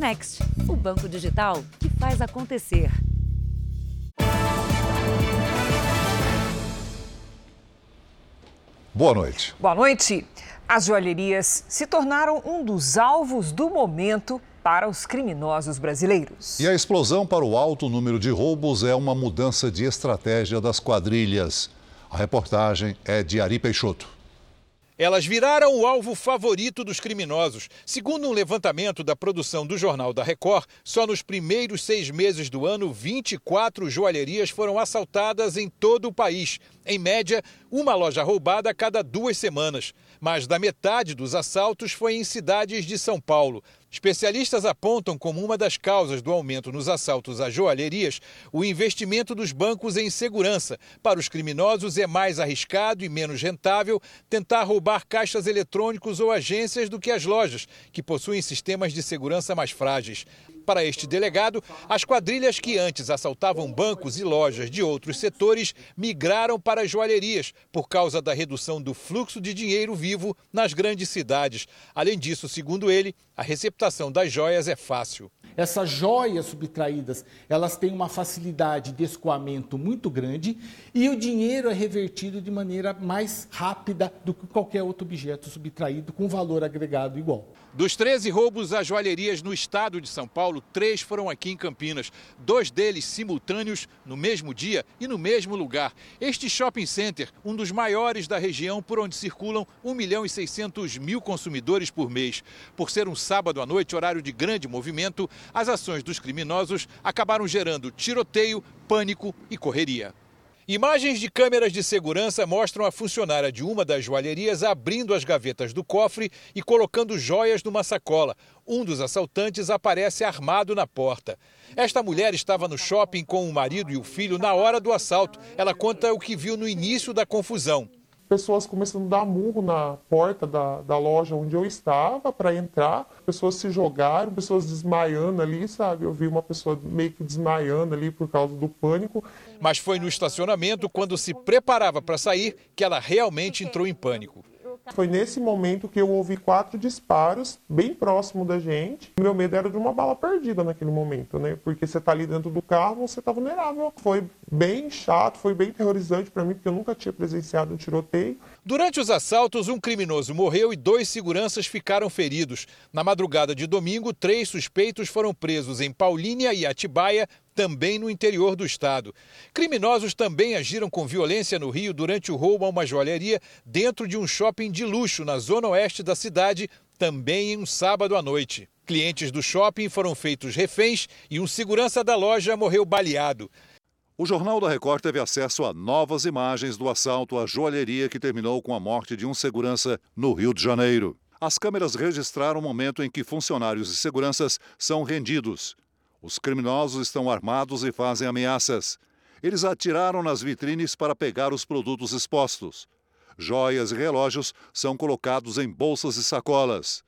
Next, o banco digital que faz acontecer. Boa noite. Boa noite. As joalherias se tornaram um dos alvos do momento para os criminosos brasileiros. E a explosão para o alto número de roubos é uma mudança de estratégia das quadrilhas. A reportagem é de Ari Peixoto. Elas viraram o alvo favorito dos criminosos. Segundo um levantamento da produção do Jornal da Record, só nos primeiros seis meses do ano, 24 joalherias foram assaltadas em todo o país. Em média, uma loja roubada a cada duas semanas. Mais da metade dos assaltos foi em cidades de São Paulo. Especialistas apontam como uma das causas do aumento nos assaltos a joalherias o investimento dos bancos em segurança. Para os criminosos, é mais arriscado e menos rentável tentar roubar caixas eletrônicos ou agências do que as lojas, que possuem sistemas de segurança mais frágeis. Para este delegado, as quadrilhas que antes assaltavam bancos e lojas de outros setores migraram para as joalherias por causa da redução do fluxo de dinheiro vivo nas grandes cidades. Além disso, segundo ele, a receptação das joias é fácil. Essas joias subtraídas, elas têm uma facilidade de escoamento muito grande e o dinheiro é revertido de maneira mais rápida do que qualquer outro objeto subtraído com valor agregado igual. Dos 13 roubos a joalherias no estado de São Paulo, três foram aqui em Campinas. Dois deles simultâneos no mesmo dia e no mesmo lugar. Este shopping center, um dos maiores da região, por onde circulam 1 milhão e 600 mil consumidores por mês. Por ser um sábado à noite, horário de grande movimento, as ações dos criminosos acabaram gerando tiroteio, pânico e correria. Imagens de câmeras de segurança mostram a funcionária de uma das joalherias abrindo as gavetas do cofre e colocando joias numa sacola. Um dos assaltantes aparece armado na porta. Esta mulher estava no shopping com o marido e o filho na hora do assalto. Ela conta o que viu no início da confusão pessoas começando a dar murro na porta da, da loja onde eu estava para entrar, pessoas se jogaram, pessoas desmaiando ali, sabe? Eu vi uma pessoa meio que desmaiando ali por causa do pânico. Mas foi no estacionamento, quando se preparava para sair, que ela realmente entrou em pânico. Foi nesse momento que eu ouvi quatro disparos bem próximo da gente. Meu medo era de uma bala perdida naquele momento, né? Porque você tá ali dentro do carro, você tá vulnerável. Foi bem chato, foi bem terrorizante para mim, porque eu nunca tinha presenciado um tiroteio. Durante os assaltos, um criminoso morreu e dois seguranças ficaram feridos. Na madrugada de domingo, três suspeitos foram presos em Paulínia e Atibaia, também no interior do estado. Criminosos também agiram com violência no Rio durante o roubo a uma joalheria dentro de um shopping de luxo na zona oeste da cidade, também em um sábado à noite. Clientes do shopping foram feitos reféns e um segurança da loja morreu baleado. O Jornal da Record teve acesso a novas imagens do assalto à joalheria que terminou com a morte de um segurança no Rio de Janeiro. As câmeras registraram o momento em que funcionários e seguranças são rendidos. Os criminosos estão armados e fazem ameaças. Eles atiraram nas vitrines para pegar os produtos expostos. Joias e relógios são colocados em bolsas e sacolas.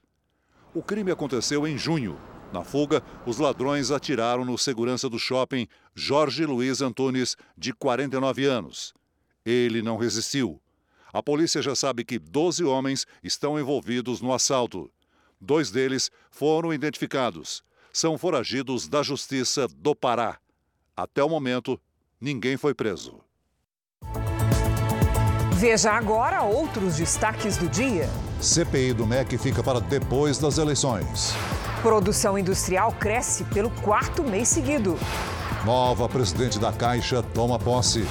O crime aconteceu em junho. Na fuga, os ladrões atiraram no segurança do shopping Jorge Luiz Antunes, de 49 anos. Ele não resistiu. A polícia já sabe que 12 homens estão envolvidos no assalto. Dois deles foram identificados são foragidos da Justiça do Pará. Até o momento, ninguém foi preso. Veja agora outros destaques do dia. CPI do MEC fica para depois das eleições. Produção industrial cresce pelo quarto mês seguido. Nova presidente da Caixa toma posse.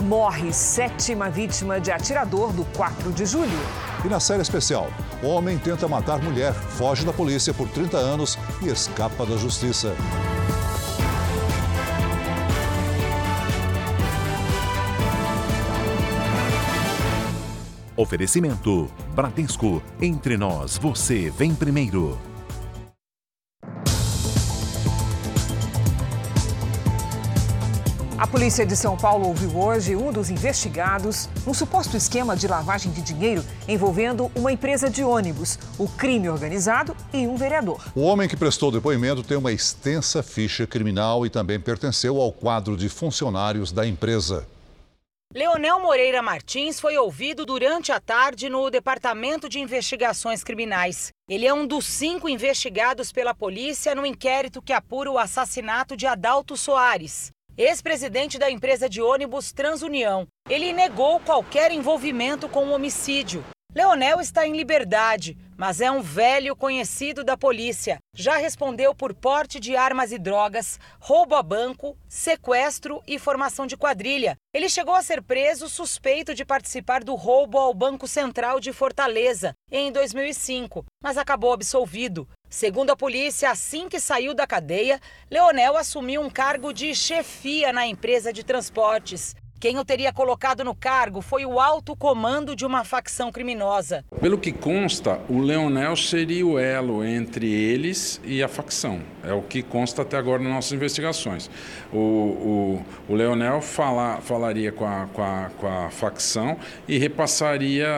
Morre sétima vítima de atirador do 4 de julho. E na série especial, homem tenta matar mulher, foge da polícia por 30 anos e escapa da justiça. Oferecimento: Bradesco. Entre nós, você vem primeiro. A polícia de São Paulo ouviu hoje um dos investigados num suposto esquema de lavagem de dinheiro envolvendo uma empresa de ônibus, o crime organizado e um vereador. O homem que prestou depoimento tem uma extensa ficha criminal e também pertenceu ao quadro de funcionários da empresa. Leonel Moreira Martins foi ouvido durante a tarde no Departamento de Investigações Criminais. Ele é um dos cinco investigados pela polícia no inquérito que apura o assassinato de Adalto Soares, ex-presidente da empresa de ônibus Transunião. Ele negou qualquer envolvimento com o homicídio. Leonel está em liberdade, mas é um velho conhecido da polícia. Já respondeu por porte de armas e drogas, roubo a banco, sequestro e formação de quadrilha. Ele chegou a ser preso suspeito de participar do roubo ao Banco Central de Fortaleza em 2005, mas acabou absolvido. Segundo a polícia, assim que saiu da cadeia, Leonel assumiu um cargo de chefia na empresa de transportes. Quem o teria colocado no cargo foi o alto comando de uma facção criminosa. Pelo que consta, o Leonel seria o elo entre eles e a facção. É o que consta até agora nas nossas investigações. O, o, o Leonel fala, falaria com a, com, a, com a facção e repassaria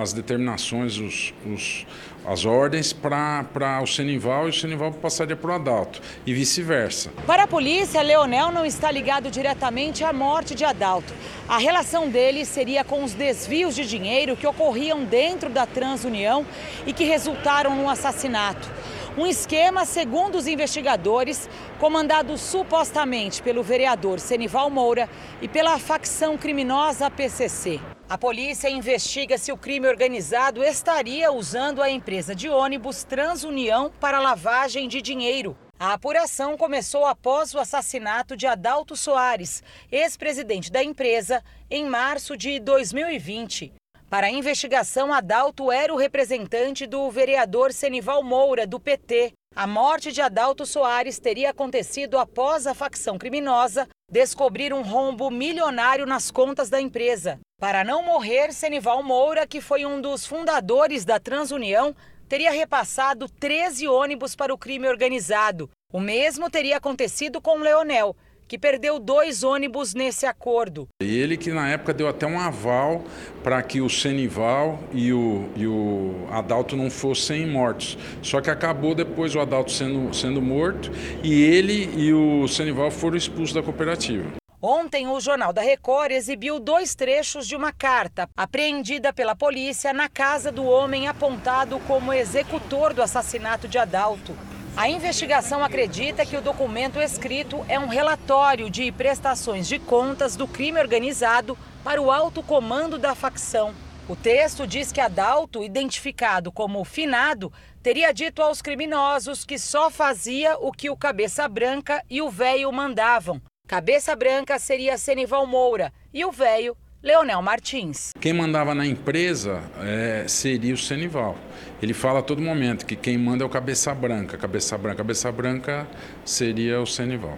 as determinações, os, os as ordens para o Senival e o Senival passaria para o Adalto e vice-versa. Para a polícia, Leonel não está ligado diretamente à morte de Adalto. A relação dele seria com os desvios de dinheiro que ocorriam dentro da Transunião e que resultaram no assassinato. Um esquema, segundo os investigadores, comandado supostamente pelo vereador Senival Moura e pela facção criminosa PCC. A polícia investiga se o crime organizado estaria usando a empresa de ônibus Transunião para lavagem de dinheiro. A apuração começou após o assassinato de Adalto Soares, ex-presidente da empresa, em março de 2020. Para a investigação, Adalto era o representante do vereador Senival Moura, do PT. A morte de Adalto Soares teria acontecido após a facção criminosa descobrir um rombo milionário nas contas da empresa. Para não morrer, Senival Moura, que foi um dos fundadores da Transunião, teria repassado 13 ônibus para o crime organizado. O mesmo teria acontecido com Leonel, que perdeu dois ônibus nesse acordo. Ele que na época deu até um aval para que o Senival e o, e o Adalto não fossem mortos. Só que acabou depois o Adalto sendo, sendo morto e ele e o Senival foram expulsos da cooperativa. Ontem, o Jornal da Record exibiu dois trechos de uma carta apreendida pela polícia na casa do homem apontado como executor do assassinato de Adalto. A investigação acredita que o documento escrito é um relatório de prestações de contas do crime organizado para o alto comando da facção. O texto diz que Adalto, identificado como finado, teria dito aos criminosos que só fazia o que o Cabeça Branca e o Velho mandavam Cabeça branca seria Senival Moura e o velho Leonel Martins. Quem mandava na empresa é, seria o Senival. Ele fala a todo momento que quem manda é o Cabeça Branca. Cabeça Branca, Cabeça Branca seria o Senival.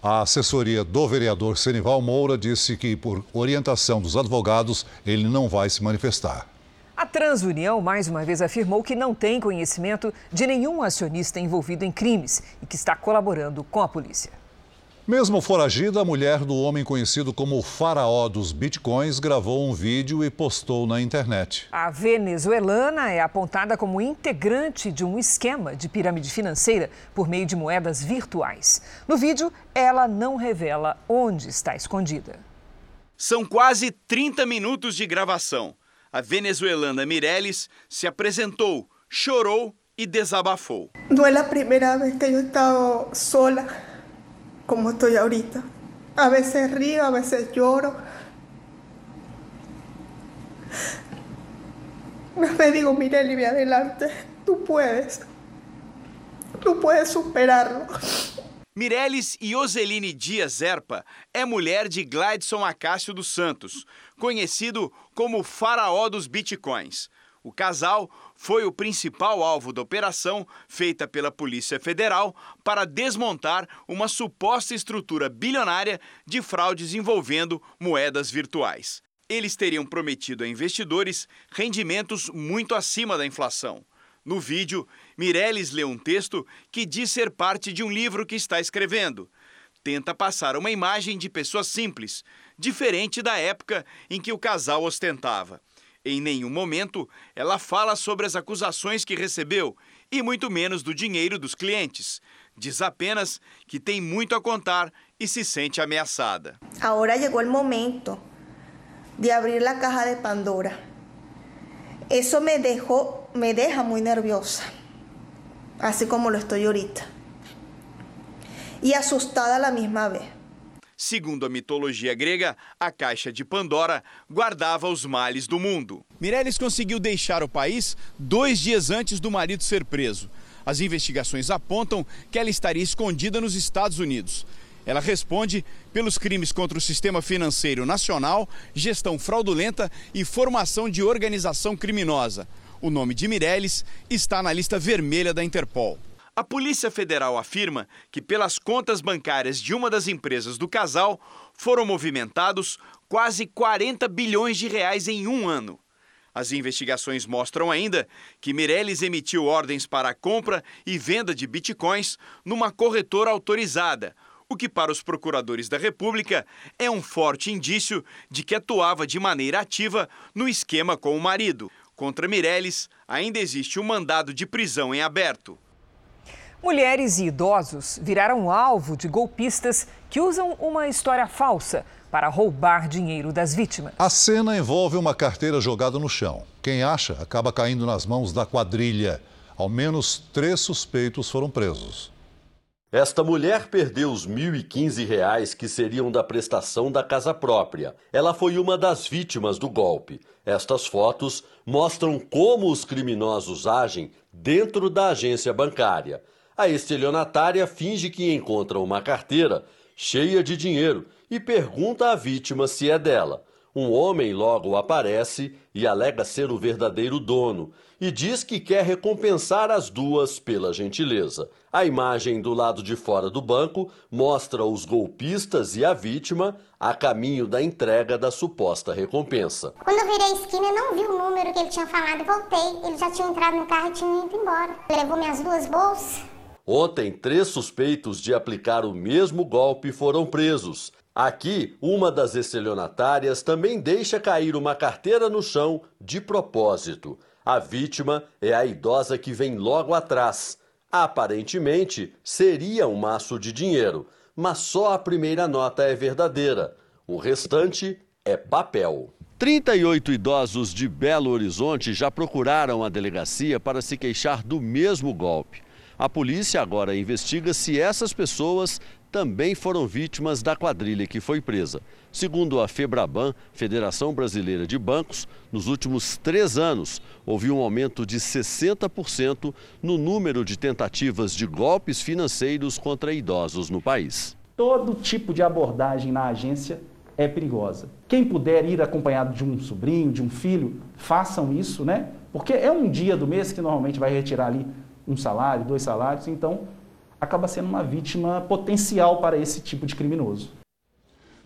A assessoria do vereador Senival Moura disse que, por orientação dos advogados, ele não vai se manifestar. A Transunião, mais uma vez, afirmou que não tem conhecimento de nenhum acionista envolvido em crimes e que está colaborando com a polícia. Mesmo foragida, a mulher do homem conhecido como o faraó dos bitcoins gravou um vídeo e postou na internet. A venezuelana é apontada como integrante de um esquema de pirâmide financeira por meio de moedas virtuais. No vídeo, ela não revela onde está escondida. São quase 30 minutos de gravação. A venezuelana Mireles se apresentou, chorou e desabafou. Não é a primeira vez que eu estou sola como estoy ahorita. A veces río, a veces lloro. Me digo, mire, Livia, adelante. Tú puedes. Tú puedes superarlo. Mireles Ioseline Dias Erpa é mulher de Gladson Acácio dos Santos, conhecido como o faraó dos bitcoins. O casal foi o principal alvo da operação feita pela Polícia Federal para desmontar uma suposta estrutura bilionária de fraudes envolvendo moedas virtuais. Eles teriam prometido a investidores rendimentos muito acima da inflação. No vídeo, Mireles lê um texto que diz ser parte de um livro que está escrevendo. Tenta passar uma imagem de pessoa simples, diferente da época em que o casal ostentava. Em nenhum momento ela fala sobre as acusações que recebeu e muito menos do dinheiro dos clientes. Diz apenas que tem muito a contar e se sente ameaçada. Agora chegou o momento de abrir la caja de Pandora. Eso me dejó, me deja muy nerviosa, así como lo estoy ahorita, y asustada a la misma vez. Segundo a mitologia grega, a caixa de Pandora guardava os males do mundo. Mireles conseguiu deixar o país dois dias antes do marido ser preso. As investigações apontam que ela estaria escondida nos Estados Unidos. Ela responde pelos crimes contra o sistema financeiro nacional, gestão fraudulenta e formação de organização criminosa. O nome de Mireles está na lista vermelha da Interpol. A Polícia Federal afirma que, pelas contas bancárias de uma das empresas do casal, foram movimentados quase 40 bilhões de reais em um ano. As investigações mostram ainda que Meirelles emitiu ordens para a compra e venda de bitcoins numa corretora autorizada, o que, para os procuradores da República, é um forte indício de que atuava de maneira ativa no esquema com o marido. Contra Meirelles, ainda existe um mandado de prisão em aberto. Mulheres e idosos viraram alvo de golpistas que usam uma história falsa para roubar dinheiro das vítimas. A cena envolve uma carteira jogada no chão. Quem acha acaba caindo nas mãos da quadrilha. Ao menos três suspeitos foram presos. Esta mulher perdeu os R$ 1.015 que seriam da prestação da casa própria. Ela foi uma das vítimas do golpe. Estas fotos mostram como os criminosos agem dentro da agência bancária. A estelionatária finge que encontra uma carteira cheia de dinheiro e pergunta à vítima se é dela. Um homem logo aparece e alega ser o verdadeiro dono e diz que quer recompensar as duas pela gentileza. A imagem do lado de fora do banco mostra os golpistas e a vítima a caminho da entrega da suposta recompensa. Quando eu virei a esquina, eu não vi o número que ele tinha falado e voltei. Ele já tinha entrado no carro e tinha ido embora. Levou minhas duas bolsas. Ontem, três suspeitos de aplicar o mesmo golpe foram presos. Aqui, uma das estelionatárias também deixa cair uma carteira no chão de propósito. A vítima é a idosa que vem logo atrás. Aparentemente, seria um maço de dinheiro, mas só a primeira nota é verdadeira. O restante é papel. 38 idosos de Belo Horizonte já procuraram a delegacia para se queixar do mesmo golpe. A polícia agora investiga se essas pessoas também foram vítimas da quadrilha que foi presa. Segundo a Febraban, Federação Brasileira de Bancos, nos últimos três anos houve um aumento de 60% no número de tentativas de golpes financeiros contra idosos no país. Todo tipo de abordagem na agência é perigosa. Quem puder ir acompanhado de um sobrinho, de um filho, façam isso, né? Porque é um dia do mês que normalmente vai retirar ali um salário, dois salários, então acaba sendo uma vítima potencial para esse tipo de criminoso.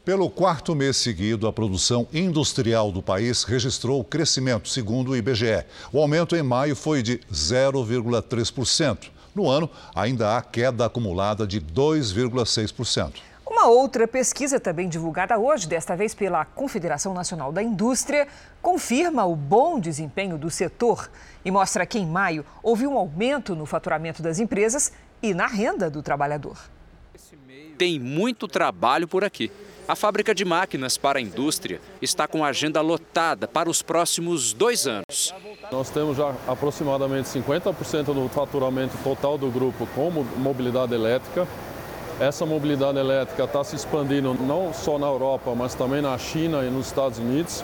Pelo quarto mês seguido, a produção industrial do país registrou crescimento, segundo o IBGE. O aumento em maio foi de 0,3%. No ano, ainda há queda acumulada de 2,6%. Uma outra pesquisa, também divulgada hoje, desta vez pela Confederação Nacional da Indústria, confirma o bom desempenho do setor e mostra que em maio houve um aumento no faturamento das empresas e na renda do trabalhador. Tem muito trabalho por aqui. A fábrica de máquinas para a indústria está com a agenda lotada para os próximos dois anos. Nós temos já aproximadamente 50% do faturamento total do grupo com mobilidade elétrica. Essa mobilidade elétrica está se expandindo não só na Europa, mas também na China e nos Estados Unidos.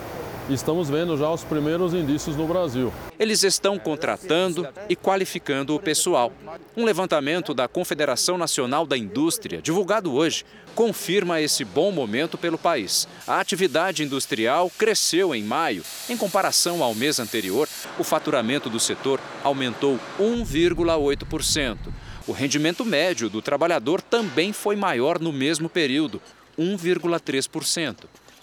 Estamos vendo já os primeiros indícios no Brasil. Eles estão contratando e qualificando o pessoal. Um levantamento da Confederação Nacional da Indústria, divulgado hoje, confirma esse bom momento pelo país. A atividade industrial cresceu em maio. Em comparação ao mês anterior, o faturamento do setor aumentou 1,8%. O rendimento médio do trabalhador também foi maior no mesmo período, 1,3%.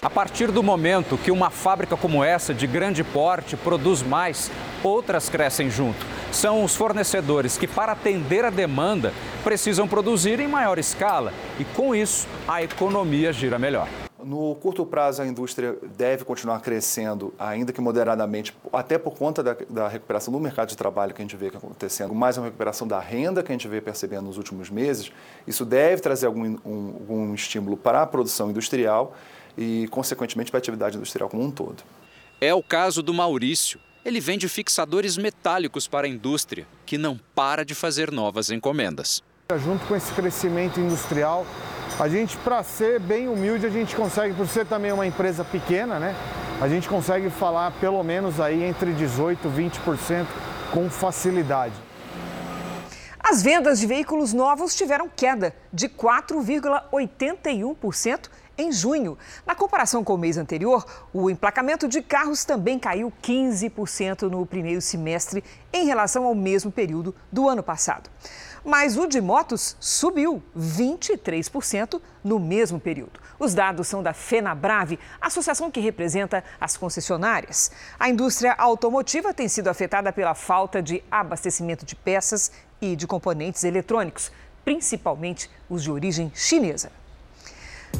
A partir do momento que uma fábrica como essa, de grande porte, produz mais, outras crescem junto. São os fornecedores que, para atender a demanda, precisam produzir em maior escala e, com isso, a economia gira melhor. No curto prazo, a indústria deve continuar crescendo, ainda que moderadamente, até por conta da, da, recuperação do mercado de trabalho que a gente vê acontecendo, mais uma recuperação da renda que a gente vê percebendo nos últimos meses. Isso deve trazer algum um, algum estímulo para a produção industrial e, consequentemente, para a atividade industrial como um todo. É o caso do Maurício. Ele vende fixadores metálicos para a indústria, que não para de fazer novas encomendas. Junto com esse crescimento industrial, a gente, para ser bem humilde, a gente consegue, por ser também uma empresa pequena, né? A gente consegue falar pelo menos aí entre 18% e 20% com facilidade. As vendas de veículos novos tiveram queda de 4,81% em junho. Na comparação com o mês anterior, o emplacamento de carros também caiu 15% no primeiro semestre em relação ao mesmo período do ano passado. Mas o de motos subiu 23% no mesmo período. Os dados são da FenaBrave, associação que representa as concessionárias. A indústria automotiva tem sido afetada pela falta de abastecimento de peças e de componentes eletrônicos, principalmente os de origem chinesa.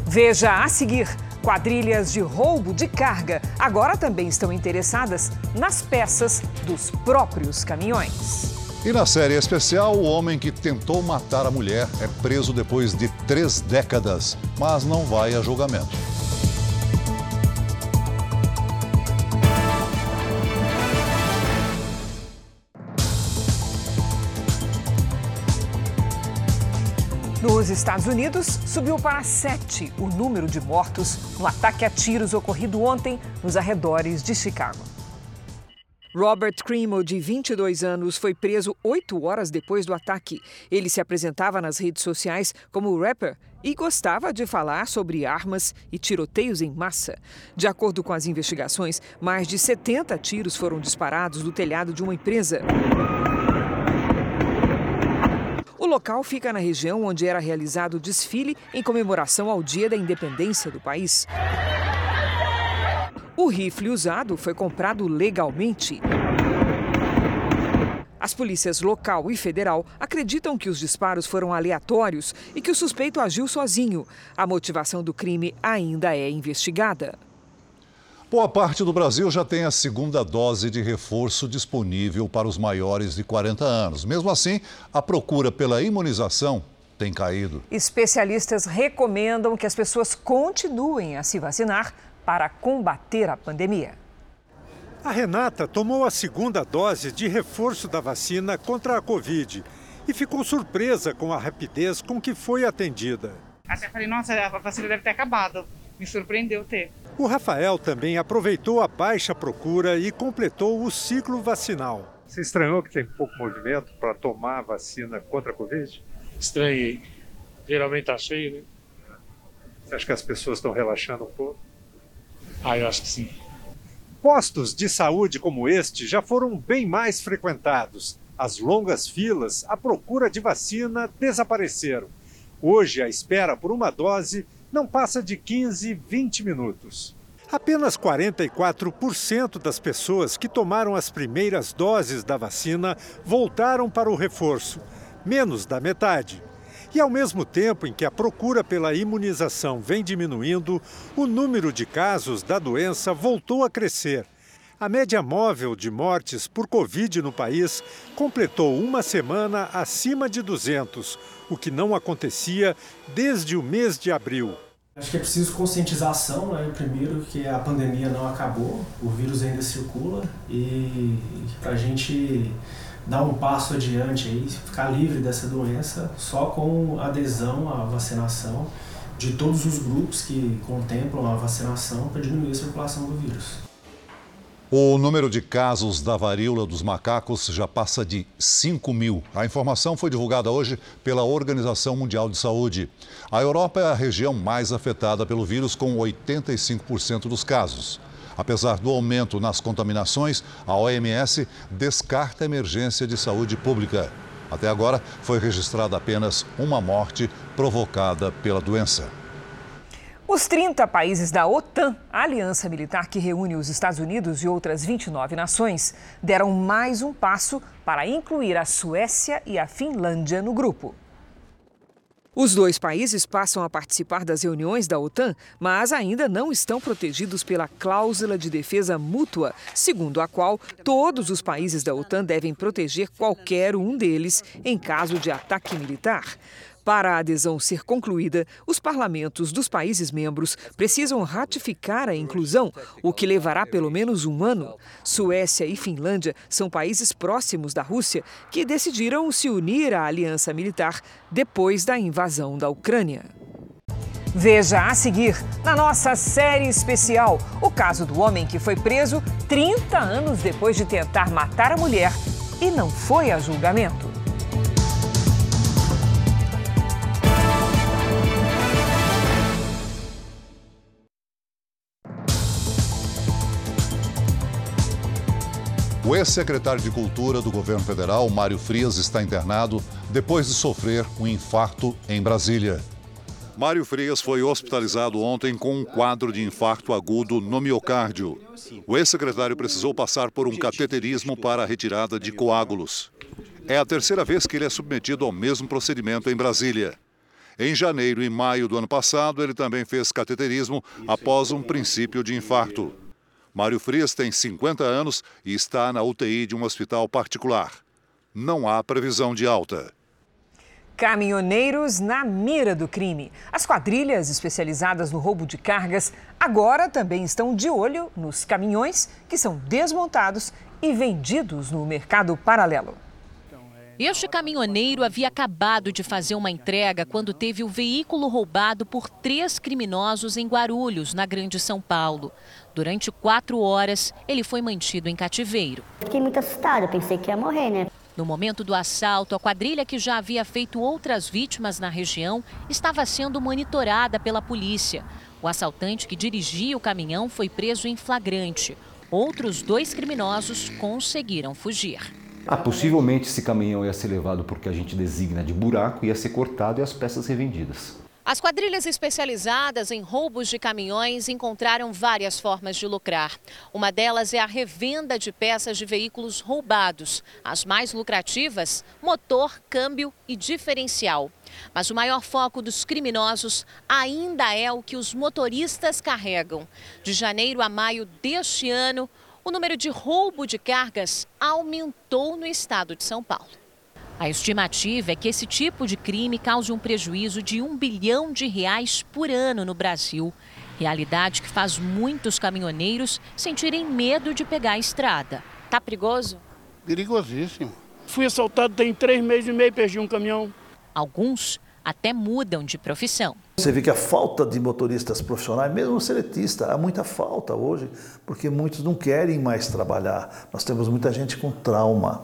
Veja a seguir: quadrilhas de roubo de carga agora também estão interessadas nas peças dos próprios caminhões. E na série especial, o homem que tentou matar a mulher é preso depois de três décadas, mas não vai a julgamento. Nos Estados Unidos, subiu para sete o número de mortos no ataque a tiros ocorrido ontem nos arredores de Chicago. Robert Crimo, de 22 anos, foi preso oito horas depois do ataque. Ele se apresentava nas redes sociais como rapper e gostava de falar sobre armas e tiroteios em massa. De acordo com as investigações, mais de 70 tiros foram disparados do telhado de uma empresa. O local fica na região onde era realizado o desfile em comemoração ao Dia da Independência do país. O rifle usado foi comprado legalmente. As polícias local e federal acreditam que os disparos foram aleatórios e que o suspeito agiu sozinho. A motivação do crime ainda é investigada. Boa parte do Brasil já tem a segunda dose de reforço disponível para os maiores de 40 anos. Mesmo assim, a procura pela imunização tem caído. Especialistas recomendam que as pessoas continuem a se vacinar para combater a pandemia. A Renata tomou a segunda dose de reforço da vacina contra a Covid e ficou surpresa com a rapidez com que foi atendida. Até falei, nossa, a vacina deve ter acabado. Me surpreendeu ter. O Rafael também aproveitou a baixa procura e completou o ciclo vacinal. Você estranhou que tem pouco movimento para tomar a vacina contra a Covid? Estranhei. Geralmente está cheio, né? Você acha que as pessoas estão relaxando um pouco? Ah, eu acho que sim. Postos de saúde como este já foram bem mais frequentados. As longas filas à procura de vacina desapareceram. Hoje, a espera por uma dose não passa de 15, 20 minutos. Apenas 44% das pessoas que tomaram as primeiras doses da vacina voltaram para o reforço, menos da metade. E ao mesmo tempo em que a procura pela imunização vem diminuindo, o número de casos da doença voltou a crescer. A média móvel de mortes por Covid no país completou uma semana acima de 200, o que não acontecia desde o mês de abril. Acho que é preciso conscientização, né? primeiro que a pandemia não acabou, o vírus ainda circula e para a gente dar um passo adiante aí, ficar livre dessa doença só com adesão à vacinação de todos os grupos que contemplam a vacinação para diminuir a circulação do vírus. O número de casos da varíola dos macacos já passa de 5 mil. A informação foi divulgada hoje pela Organização Mundial de Saúde. A Europa é a região mais afetada pelo vírus, com 85% dos casos. Apesar do aumento nas contaminações, a OMS descarta a emergência de saúde pública. Até agora, foi registrada apenas uma morte provocada pela doença. Os 30 países da OTAN, a aliança militar que reúne os Estados Unidos e outras 29 nações, deram mais um passo para incluir a Suécia e a Finlândia no grupo. Os dois países passam a participar das reuniões da OTAN, mas ainda não estão protegidos pela cláusula de defesa mútua, segundo a qual todos os países da OTAN devem proteger qualquer um deles em caso de ataque militar. Para a adesão ser concluída, os parlamentos dos países membros precisam ratificar a inclusão, o que levará pelo menos um ano. Suécia e Finlândia são países próximos da Rússia que decidiram se unir à aliança militar depois da invasão da Ucrânia. Veja a seguir, na nossa série especial, o caso do homem que foi preso 30 anos depois de tentar matar a mulher e não foi a julgamento. O ex-secretário de Cultura do governo federal, Mário Frias, está internado depois de sofrer um infarto em Brasília. Mário Frias foi hospitalizado ontem com um quadro de infarto agudo no miocárdio. O ex-secretário precisou passar por um cateterismo para a retirada de coágulos. É a terceira vez que ele é submetido ao mesmo procedimento em Brasília. Em janeiro e maio do ano passado, ele também fez cateterismo após um princípio de infarto. Mário Frias tem 50 anos e está na UTI de um hospital particular. Não há previsão de alta. Caminhoneiros na mira do crime. As quadrilhas especializadas no roubo de cargas agora também estão de olho nos caminhões que são desmontados e vendidos no mercado paralelo. Este caminhoneiro havia acabado de fazer uma entrega quando teve o veículo roubado por três criminosos em Guarulhos, na Grande São Paulo. Durante quatro horas, ele foi mantido em cativeiro. Fiquei muito assustada, pensei que ia morrer, né? No momento do assalto, a quadrilha que já havia feito outras vítimas na região estava sendo monitorada pela polícia. O assaltante que dirigia o caminhão foi preso em flagrante. Outros dois criminosos conseguiram fugir. Ah, possivelmente esse caminhão ia ser levado porque a gente designa de buraco, ia ser cortado e as peças revendidas. As quadrilhas especializadas em roubos de caminhões encontraram várias formas de lucrar. Uma delas é a revenda de peças de veículos roubados. As mais lucrativas, motor, câmbio e diferencial. Mas o maior foco dos criminosos ainda é o que os motoristas carregam. De janeiro a maio deste ano, o número de roubo de cargas aumentou no estado de São Paulo. A estimativa é que esse tipo de crime cause um prejuízo de um bilhão de reais por ano no Brasil. Realidade que faz muitos caminhoneiros sentirem medo de pegar a estrada. Tá perigoso? Perigosíssimo. Fui assaltado tem três meses e meio, perdi um caminhão. Alguns até mudam de profissão. Você vê que a falta de motoristas profissionais, mesmo seletista, há muita falta hoje, porque muitos não querem mais trabalhar. Nós temos muita gente com trauma.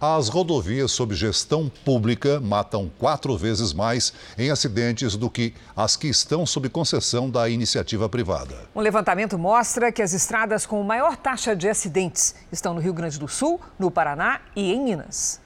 As rodovias sob gestão pública matam quatro vezes mais em acidentes do que as que estão sob concessão da iniciativa privada. Um levantamento mostra que as estradas com maior taxa de acidentes estão no Rio Grande do Sul, no Paraná e em Minas.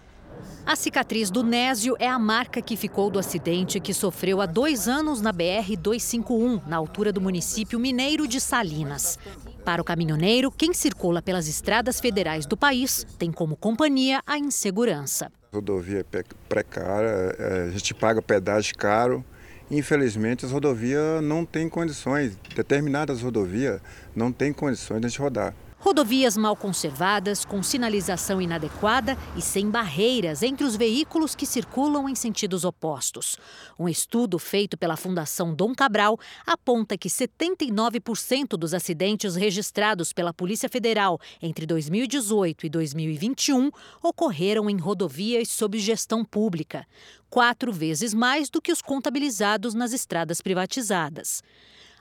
A cicatriz do Nésio é a marca que ficou do acidente que sofreu há dois anos na BR-251, na altura do município mineiro de Salinas. Para o caminhoneiro, quem circula pelas estradas federais do país tem como companhia a insegurança. A rodovia é precária, é, a gente paga pedágio caro. Infelizmente, as rodovias não têm condições, determinadas rodovias não têm condições de a gente rodar. Rodovias mal conservadas, com sinalização inadequada e sem barreiras entre os veículos que circulam em sentidos opostos. Um estudo feito pela Fundação Dom Cabral aponta que 79% dos acidentes registrados pela Polícia Federal entre 2018 e 2021 ocorreram em rodovias sob gestão pública, quatro vezes mais do que os contabilizados nas estradas privatizadas.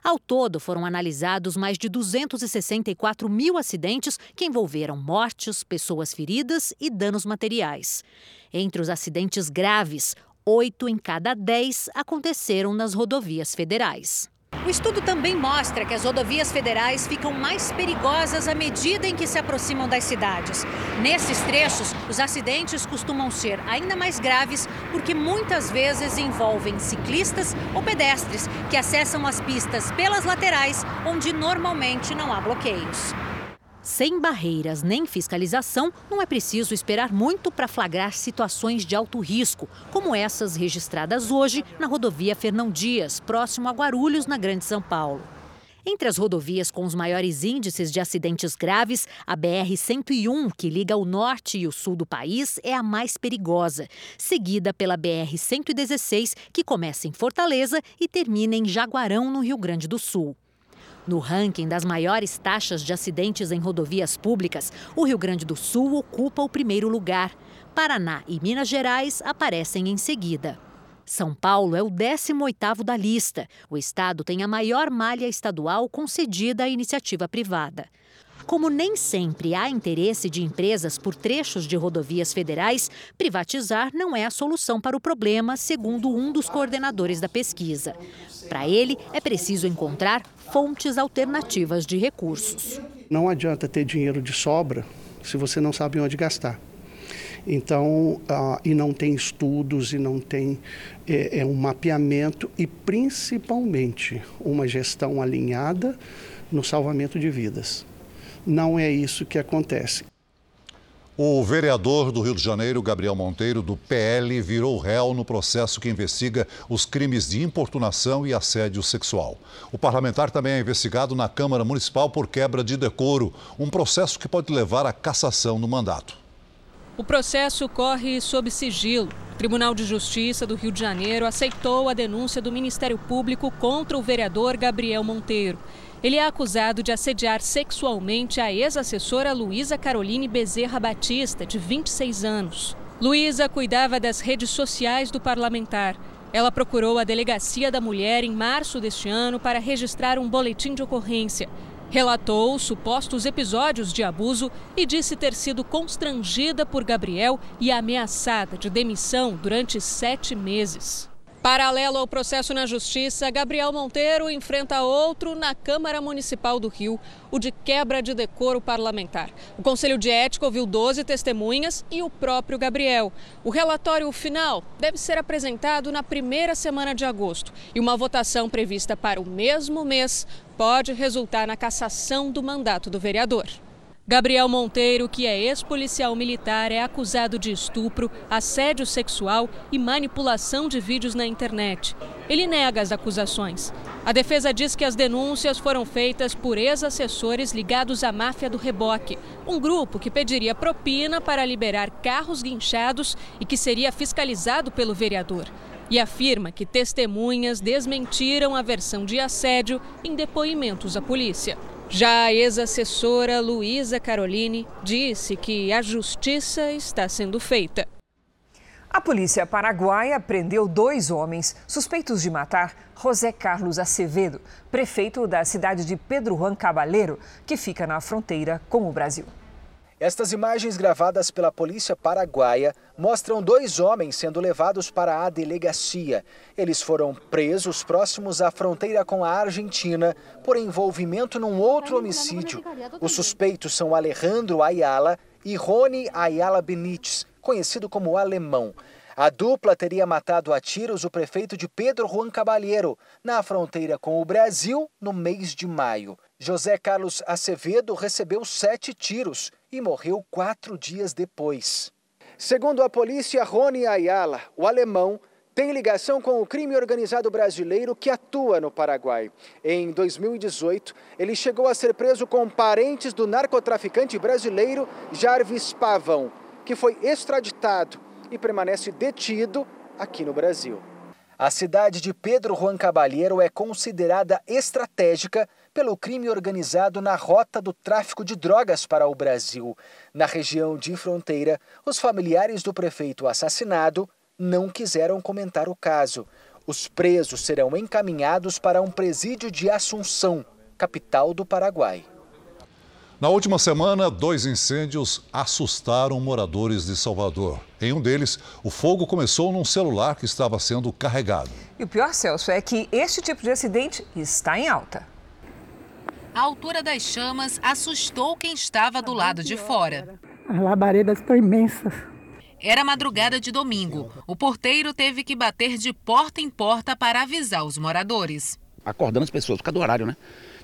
Ao todo, foram analisados mais de 264 mil acidentes que envolveram mortes, pessoas feridas e danos materiais. Entre os acidentes graves, oito em cada dez aconteceram nas rodovias federais. O estudo também mostra que as rodovias federais ficam mais perigosas à medida em que se aproximam das cidades. Nesses trechos, os acidentes costumam ser ainda mais graves porque muitas vezes envolvem ciclistas ou pedestres que acessam as pistas pelas laterais, onde normalmente não há bloqueios. Sem barreiras nem fiscalização, não é preciso esperar muito para flagrar situações de alto risco, como essas registradas hoje na rodovia Fernão Dias, próximo a Guarulhos, na Grande São Paulo. Entre as rodovias com os maiores índices de acidentes graves, a BR-101, que liga o norte e o sul do país, é a mais perigosa, seguida pela BR-116, que começa em Fortaleza e termina em Jaguarão, no Rio Grande do Sul. No ranking das maiores taxas de acidentes em rodovias públicas, o Rio Grande do Sul ocupa o primeiro lugar. Paraná e Minas Gerais aparecem em seguida. São Paulo é o 18º da lista. O estado tem a maior malha estadual concedida à iniciativa privada. Como nem sempre há interesse de empresas por trechos de rodovias federais, privatizar não é a solução para o problema, segundo um dos coordenadores da pesquisa. Para ele, é preciso encontrar fontes alternativas de recursos. Não adianta ter dinheiro de sobra se você não sabe onde gastar. Então, uh, e não tem estudos, e não tem é, é um mapeamento e principalmente uma gestão alinhada no salvamento de vidas. Não é isso que acontece. O vereador do Rio de Janeiro, Gabriel Monteiro, do PL, virou réu no processo que investiga os crimes de importunação e assédio sexual. O parlamentar também é investigado na Câmara Municipal por quebra de decoro, um processo que pode levar à cassação do mandato. O processo corre sob sigilo. O Tribunal de Justiça do Rio de Janeiro aceitou a denúncia do Ministério Público contra o vereador Gabriel Monteiro. Ele é acusado de assediar sexualmente a ex-assessora Luísa Caroline Bezerra Batista, de 26 anos. Luísa cuidava das redes sociais do parlamentar. Ela procurou a Delegacia da Mulher em março deste ano para registrar um boletim de ocorrência. Relatou supostos episódios de abuso e disse ter sido constrangida por Gabriel e ameaçada de demissão durante sete meses. Paralelo ao processo na Justiça, Gabriel Monteiro enfrenta outro na Câmara Municipal do Rio, o de quebra de decoro parlamentar. O Conselho de Ética ouviu 12 testemunhas e o próprio Gabriel. O relatório final deve ser apresentado na primeira semana de agosto e uma votação prevista para o mesmo mês pode resultar na cassação do mandato do vereador. Gabriel Monteiro, que é ex-policial militar, é acusado de estupro, assédio sexual e manipulação de vídeos na internet. Ele nega as acusações. A defesa diz que as denúncias foram feitas por ex-assessores ligados à máfia do reboque, um grupo que pediria propina para liberar carros guinchados e que seria fiscalizado pelo vereador. E afirma que testemunhas desmentiram a versão de assédio em depoimentos à polícia. Já a ex-assessora Luísa Caroline disse que a justiça está sendo feita. A polícia paraguaia prendeu dois homens suspeitos de matar José Carlos Acevedo, prefeito da cidade de Pedro Juan Cabaleiro, que fica na fronteira com o Brasil. Estas imagens gravadas pela polícia paraguaia mostram dois homens sendo levados para a delegacia. Eles foram presos próximos à fronteira com a Argentina por envolvimento num outro homicídio. Os suspeitos são Alejandro Ayala e Rony Ayala Benítez, conhecido como Alemão. A dupla teria matado a tiros o prefeito de Pedro Juan Cabalheiro, na fronteira com o Brasil, no mês de maio. José Carlos Acevedo recebeu sete tiros e morreu quatro dias depois. Segundo a polícia, Rony Ayala, o alemão, tem ligação com o crime organizado brasileiro que atua no Paraguai. Em 2018, ele chegou a ser preso com parentes do narcotraficante brasileiro Jarvis Pavão, que foi extraditado e permanece detido aqui no Brasil. A cidade de Pedro Juan Cabalheiro é considerada estratégica pelo crime organizado na rota do tráfico de drogas para o Brasil. Na região de fronteira, os familiares do prefeito assassinado não quiseram comentar o caso. Os presos serão encaminhados para um presídio de Assunção, capital do Paraguai. Na última semana, dois incêndios assustaram moradores de Salvador. Em um deles, o fogo começou num celular que estava sendo carregado. E o pior, Celso, é que este tipo de acidente está em alta. A altura das chamas assustou quem estava do lado de fora. As labaredas estão imensas. Era madrugada de domingo. O porteiro teve que bater de porta em porta para avisar os moradores. Acordando as pessoas por causa do horário, né?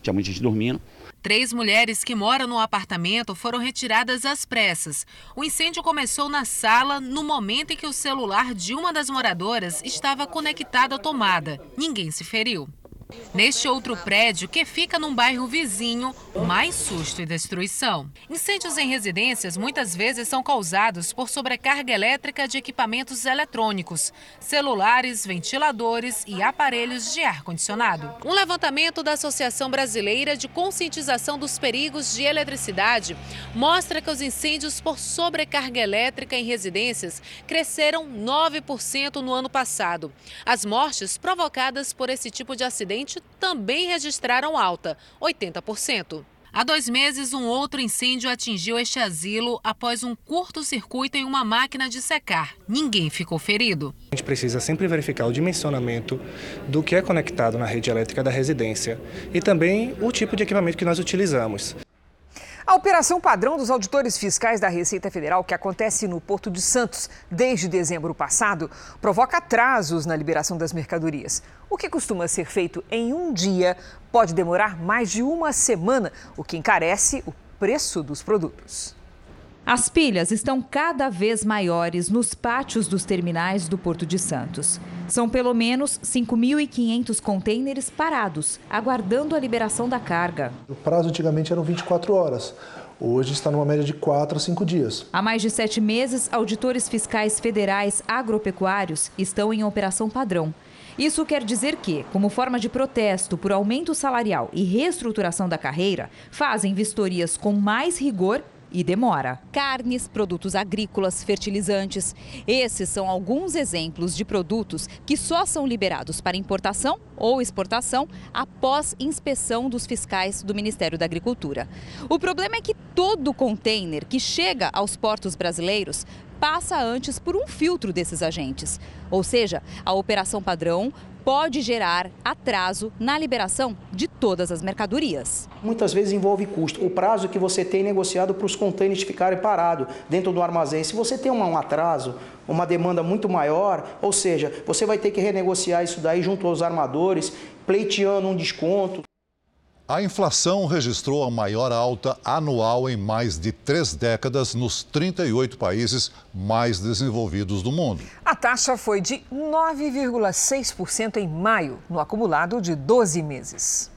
Tinha muita gente dormindo. Três mulheres que moram no apartamento foram retiradas às pressas. O incêndio começou na sala no momento em que o celular de uma das moradoras estava conectado à tomada. Ninguém se feriu. Neste outro prédio, que fica num bairro vizinho, mais susto e destruição. Incêndios em residências muitas vezes são causados por sobrecarga elétrica de equipamentos eletrônicos, celulares, ventiladores e aparelhos de ar-condicionado. Um levantamento da Associação Brasileira de Conscientização dos Perigos de Eletricidade mostra que os incêndios por sobrecarga elétrica em residências cresceram 9% no ano passado. As mortes provocadas por esse tipo de acidente também registraram alta, 80%. Há dois meses, um outro incêndio atingiu este asilo após um curto-circuito em uma máquina de secar. Ninguém ficou ferido. A gente precisa sempre verificar o dimensionamento do que é conectado na rede elétrica da residência e também o tipo de equipamento que nós utilizamos. A operação padrão dos auditores fiscais da Receita Federal, que acontece no Porto de Santos desde dezembro passado, provoca atrasos na liberação das mercadorias. O que costuma ser feito em um dia pode demorar mais de uma semana, o que encarece o preço dos produtos. As pilhas estão cada vez maiores nos pátios dos terminais do Porto de Santos. São pelo menos 5.500 contêineres parados, aguardando a liberação da carga. O prazo antigamente eram 24 horas. Hoje está numa média de 4 a 5 dias. Há mais de sete meses, auditores fiscais federais agropecuários estão em operação padrão. Isso quer dizer que, como forma de protesto por aumento salarial e reestruturação da carreira, fazem vistorias com mais rigor e demora. Carnes, produtos agrícolas, fertilizantes. Esses são alguns exemplos de produtos que só são liberados para importação ou exportação após inspeção dos fiscais do Ministério da Agricultura. O problema é que todo container que chega aos portos brasileiros passa antes por um filtro desses agentes. Ou seja, a operação padrão pode gerar atraso na liberação de todas as mercadorias. Muitas vezes envolve custo. O prazo que você tem negociado para os contêineres ficarem parados dentro do armazém. Se você tem um atraso, uma demanda muito maior, ou seja, você vai ter que renegociar isso daí junto aos armadores, pleiteando um desconto. A inflação registrou a maior alta anual em mais de três décadas nos 38 países mais desenvolvidos do mundo. A taxa foi de 9,6% em maio, no acumulado de 12 meses.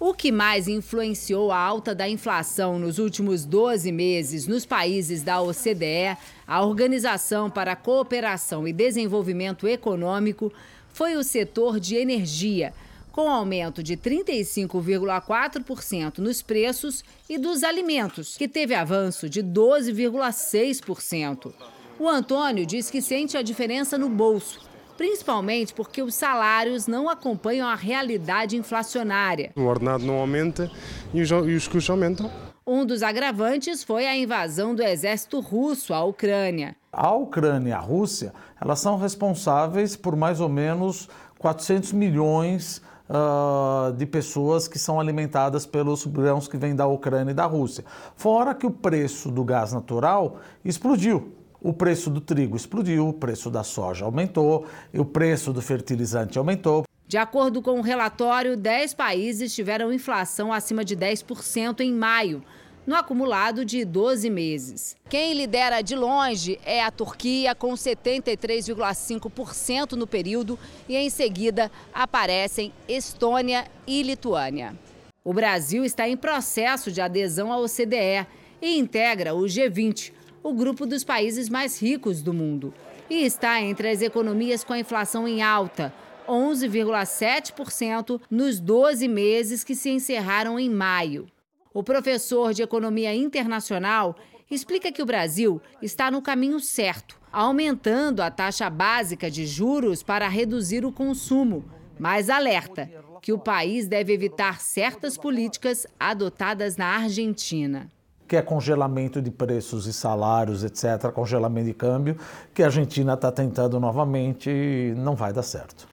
O que mais influenciou a alta da inflação nos últimos 12 meses nos países da OCDE, a Organização para a Cooperação e Desenvolvimento Econômico, foi o setor de energia com aumento de 35,4% nos preços e dos alimentos, que teve avanço de 12,6%. O Antônio diz que sente a diferença no bolso, principalmente porque os salários não acompanham a realidade inflacionária. O ordenado não aumenta e os, e os custos aumentam. Um dos agravantes foi a invasão do exército russo à Ucrânia. A Ucrânia e a Rússia, elas são responsáveis por mais ou menos 400 milhões uh, de pessoas que são alimentadas pelos grãos que vêm da Ucrânia e da Rússia. Fora que o preço do gás natural explodiu. O preço do trigo explodiu, o preço da soja aumentou, e o preço do fertilizante aumentou. De acordo com o relatório, 10 países tiveram inflação acima de 10% em maio, no acumulado de 12 meses. Quem lidera de longe é a Turquia, com 73,5% no período, e em seguida aparecem Estônia e Lituânia. O Brasil está em processo de adesão à OCDE e integra o G20, o grupo dos países mais ricos do mundo, e está entre as economias com a inflação em alta. 11,7% nos 12 meses que se encerraram em maio. O professor de Economia Internacional explica que o Brasil está no caminho certo, aumentando a taxa básica de juros para reduzir o consumo, mas alerta que o país deve evitar certas políticas adotadas na Argentina que é congelamento de preços e salários, etc., congelamento de câmbio, que a Argentina está tentando novamente e não vai dar certo.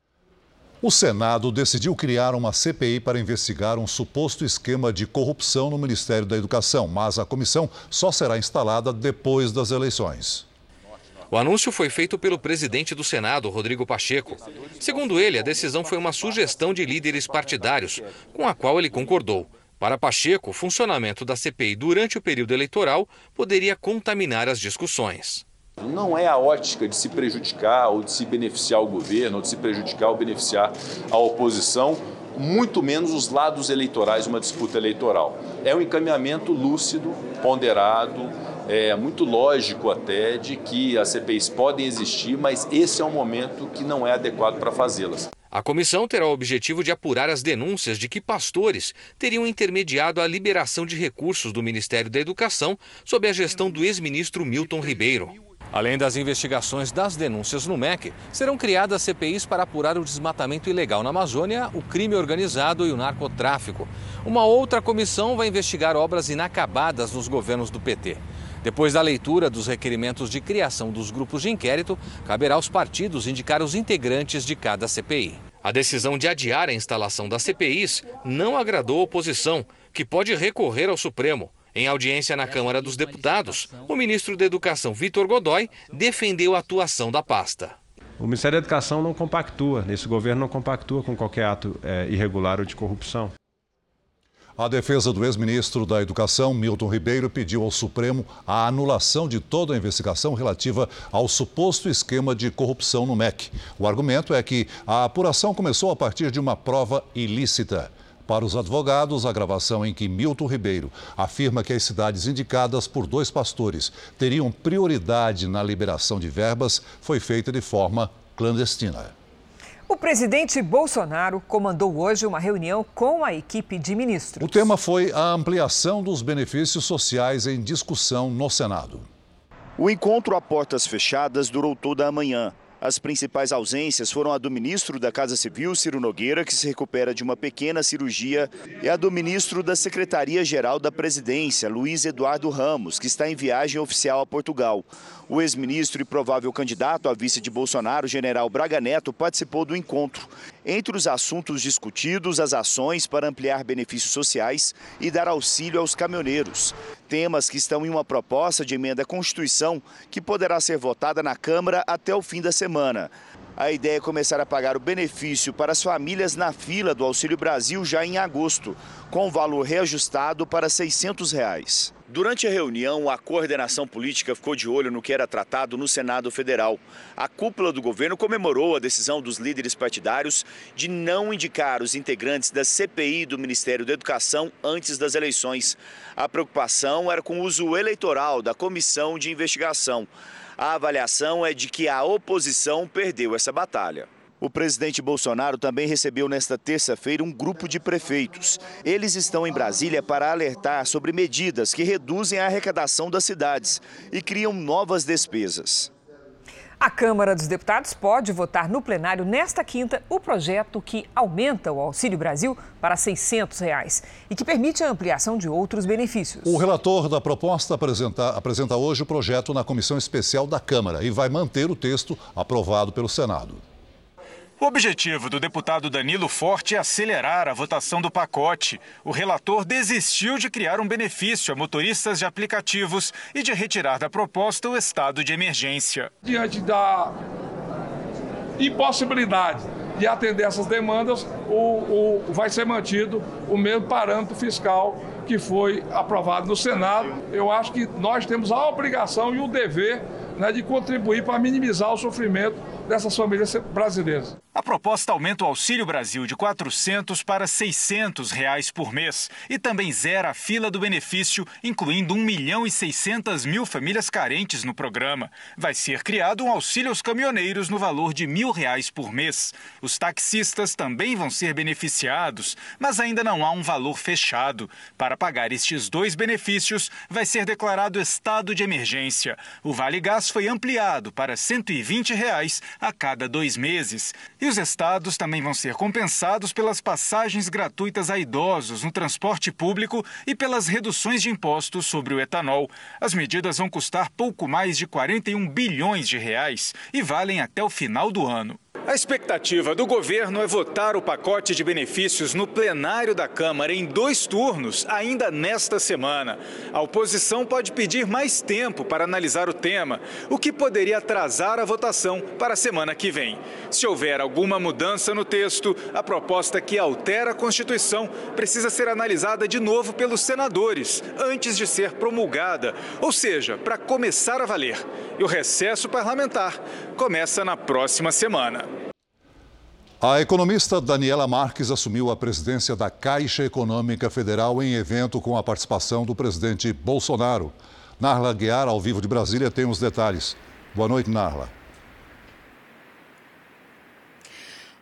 O Senado decidiu criar uma CPI para investigar um suposto esquema de corrupção no Ministério da Educação, mas a comissão só será instalada depois das eleições. O anúncio foi feito pelo presidente do Senado, Rodrigo Pacheco. Segundo ele, a decisão foi uma sugestão de líderes partidários, com a qual ele concordou. Para Pacheco, o funcionamento da CPI durante o período eleitoral poderia contaminar as discussões. Não é a ótica de se prejudicar ou de se beneficiar o governo, ou de se prejudicar ou beneficiar a oposição, muito menos os lados eleitorais uma disputa eleitoral. É um encaminhamento lúcido, ponderado, é muito lógico até de que as CPIs podem existir, mas esse é um momento que não é adequado para fazê-las. A comissão terá o objetivo de apurar as denúncias de que pastores teriam intermediado a liberação de recursos do Ministério da Educação sob a gestão do ex-ministro Milton Ribeiro. Além das investigações das denúncias no MEC, serão criadas CPIs para apurar o desmatamento ilegal na Amazônia, o crime organizado e o narcotráfico. Uma outra comissão vai investigar obras inacabadas nos governos do PT. Depois da leitura dos requerimentos de criação dos grupos de inquérito, caberá aos partidos indicar os integrantes de cada CPI. A decisão de adiar a instalação das CPIs não agradou a oposição, que pode recorrer ao Supremo. Em audiência na Câmara dos Deputados, o ministro da Educação, Vitor Godoy, defendeu a atuação da pasta. O Ministério da Educação não compactua, nesse governo não compactua com qualquer ato é, irregular ou de corrupção. A defesa do ex-ministro da Educação, Milton Ribeiro, pediu ao Supremo a anulação de toda a investigação relativa ao suposto esquema de corrupção no MEC. O argumento é que a apuração começou a partir de uma prova ilícita. Para os advogados, a gravação em que Milton Ribeiro afirma que as cidades indicadas por dois pastores teriam prioridade na liberação de verbas foi feita de forma clandestina. O presidente Bolsonaro comandou hoje uma reunião com a equipe de ministros. O tema foi a ampliação dos benefícios sociais em discussão no Senado. O encontro a portas fechadas durou toda a manhã. As principais ausências foram a do ministro da Casa Civil, Ciro Nogueira, que se recupera de uma pequena cirurgia, e a do ministro da Secretaria-Geral da Presidência, Luiz Eduardo Ramos, que está em viagem oficial a Portugal. O ex-ministro e provável candidato a vice de Bolsonaro, general Braga Neto, participou do encontro. Entre os assuntos discutidos, as ações para ampliar benefícios sociais e dar auxílio aos caminhoneiros. Temas que estão em uma proposta de emenda à Constituição que poderá ser votada na Câmara até o fim da semana. A ideia é começar a pagar o benefício para as famílias na fila do Auxílio Brasil já em agosto, com o valor reajustado para 600 reais. Durante a reunião, a coordenação política ficou de olho no que era tratado no Senado Federal. A cúpula do governo comemorou a decisão dos líderes partidários de não indicar os integrantes da CPI do Ministério da Educação antes das eleições. A preocupação era com o uso eleitoral da comissão de investigação. A avaliação é de que a oposição perdeu essa batalha. O presidente Bolsonaro também recebeu nesta terça-feira um grupo de prefeitos. Eles estão em Brasília para alertar sobre medidas que reduzem a arrecadação das cidades e criam novas despesas. A Câmara dos Deputados pode votar no plenário nesta quinta o projeto que aumenta o Auxílio Brasil para 600 reais e que permite a ampliação de outros benefícios. O relator da proposta apresenta, apresenta hoje o projeto na Comissão Especial da Câmara e vai manter o texto aprovado pelo Senado. O objetivo do deputado Danilo Forte é acelerar a votação do pacote. O relator desistiu de criar um benefício a motoristas de aplicativos e de retirar da proposta o estado de emergência. Diante da impossibilidade de atender essas demandas, o, o, vai ser mantido o mesmo parâmetro fiscal que foi aprovado no Senado. Eu acho que nós temos a obrigação e o dever né, de contribuir para minimizar o sofrimento dessas famílias brasileiras. A proposta aumenta o Auxílio Brasil de R$ 400 para 600 reais por mês e também zera a fila do benefício, incluindo 1 milhão e 600 mil famílias carentes no programa. Vai ser criado um auxílio aos caminhoneiros no valor de mil reais por mês. Os taxistas também vão ser beneficiados, mas ainda não há um valor fechado. Para pagar estes dois benefícios, vai ser declarado estado de emergência. O Vale Gás foi ampliado para 120 reais a cada dois meses. E os estados também vão ser compensados pelas passagens gratuitas a idosos no transporte público e pelas reduções de impostos sobre o etanol. As medidas vão custar pouco mais de 41 bilhões de reais e valem até o final do ano. A expectativa do governo é votar o pacote de benefícios no plenário da Câmara em dois turnos, ainda nesta semana. A oposição pode pedir mais tempo para analisar o tema, o que poderia atrasar a votação para a semana que vem. Se houver alguma mudança no texto, a proposta que altera a Constituição precisa ser analisada de novo pelos senadores, antes de ser promulgada, ou seja, para começar a valer. E o recesso parlamentar começa na próxima semana. A economista Daniela Marques assumiu a presidência da Caixa Econômica Federal em evento com a participação do presidente Bolsonaro. Narla Guiar, ao vivo de Brasília, tem os detalhes. Boa noite, Narla.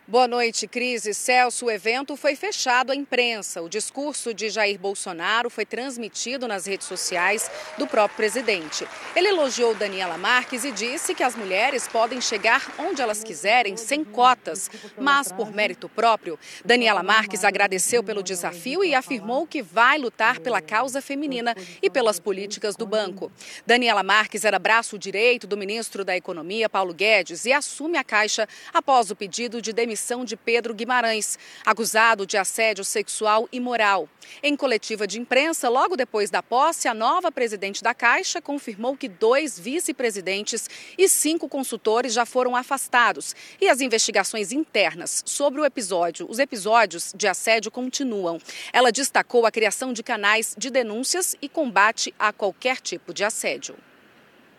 Boa noite, Cris e Celso. O evento foi fechado à imprensa. O discurso de Jair Bolsonaro foi transmitido nas redes sociais do próprio presidente. Ele elogiou Daniela Marques e disse que as mulheres podem chegar onde elas quiserem, sem cotas, mas por mérito próprio. Daniela Marques agradeceu pelo desafio e afirmou que vai lutar pela causa feminina e pelas políticas do banco. Daniela Marques era braço direito do ministro da Economia, Paulo Guedes, e assume a Caixa após o pedido de demissão demissão de Pedro Guimarães, acusado de assédio sexual e moral. Em coletiva de imprensa, logo depois da posse, a nova presidente da Caixa confirmou que dois vice-presidentes e cinco consultores já foram afastados e as investigações internas sobre o episódio, os episódios de assédio continuam. Ela destacou a criação de canais de denúncias e combate a qualquer tipo de assédio.